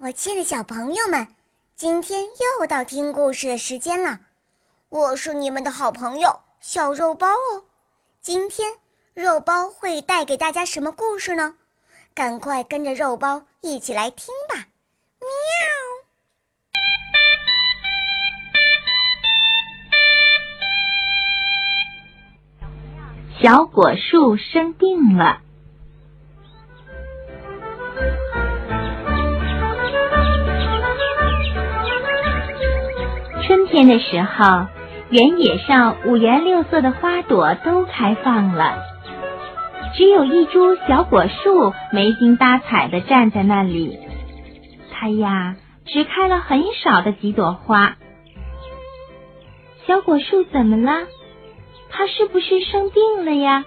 我亲爱的小朋友们，今天又到听故事的时间了。我是你们的好朋友小肉包哦。今天肉包会带给大家什么故事呢？赶快跟着肉包一起来听吧！喵。小果树生病了。春天的时候，原野上五颜六色的花朵都开放了，只有一株小果树没精打采的站在那里。它呀，只开了很少的几朵花。小果树怎么了？它是不是生病了呀？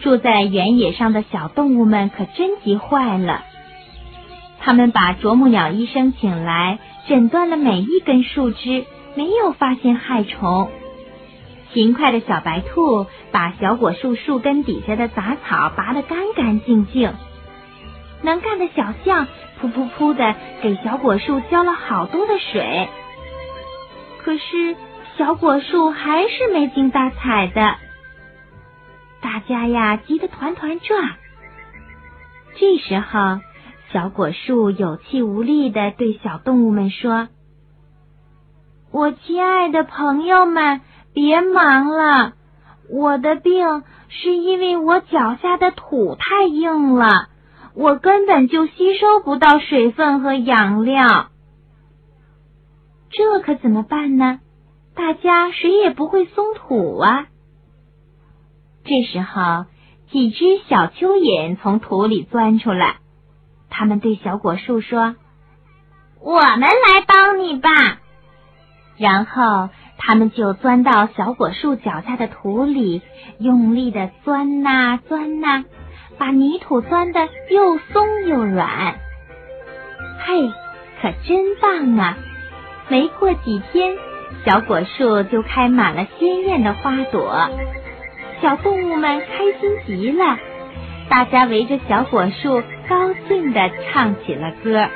住在原野上的小动物们可真急坏了。他们把啄木鸟医生请来，诊断了每一根树枝，没有发现害虫。勤快的小白兔把小果树树根底下的杂草拔得干干净净。能干的小象噗噗噗的给小果树浇了好多的水。可是小果树还是没精打采的。大家呀，急得团团转。这时候。小果树有气无力的对小动物们说：“我亲爱的朋友们，别忙了，我的病是因为我脚下的土太硬了，我根本就吸收不到水分和养料。这可怎么办呢？大家谁也不会松土啊。”这时候，几只小蚯蚓从土里钻出来。他们对小果树说：“我们来帮你吧。”然后他们就钻到小果树脚下的土里，用力的钻呐钻呐，把泥土钻的又松又软。嘿，可真棒啊！没过几天，小果树就开满了鲜艳的花朵，小动物们开心极了。大家围着小果树，高兴地唱起了歌。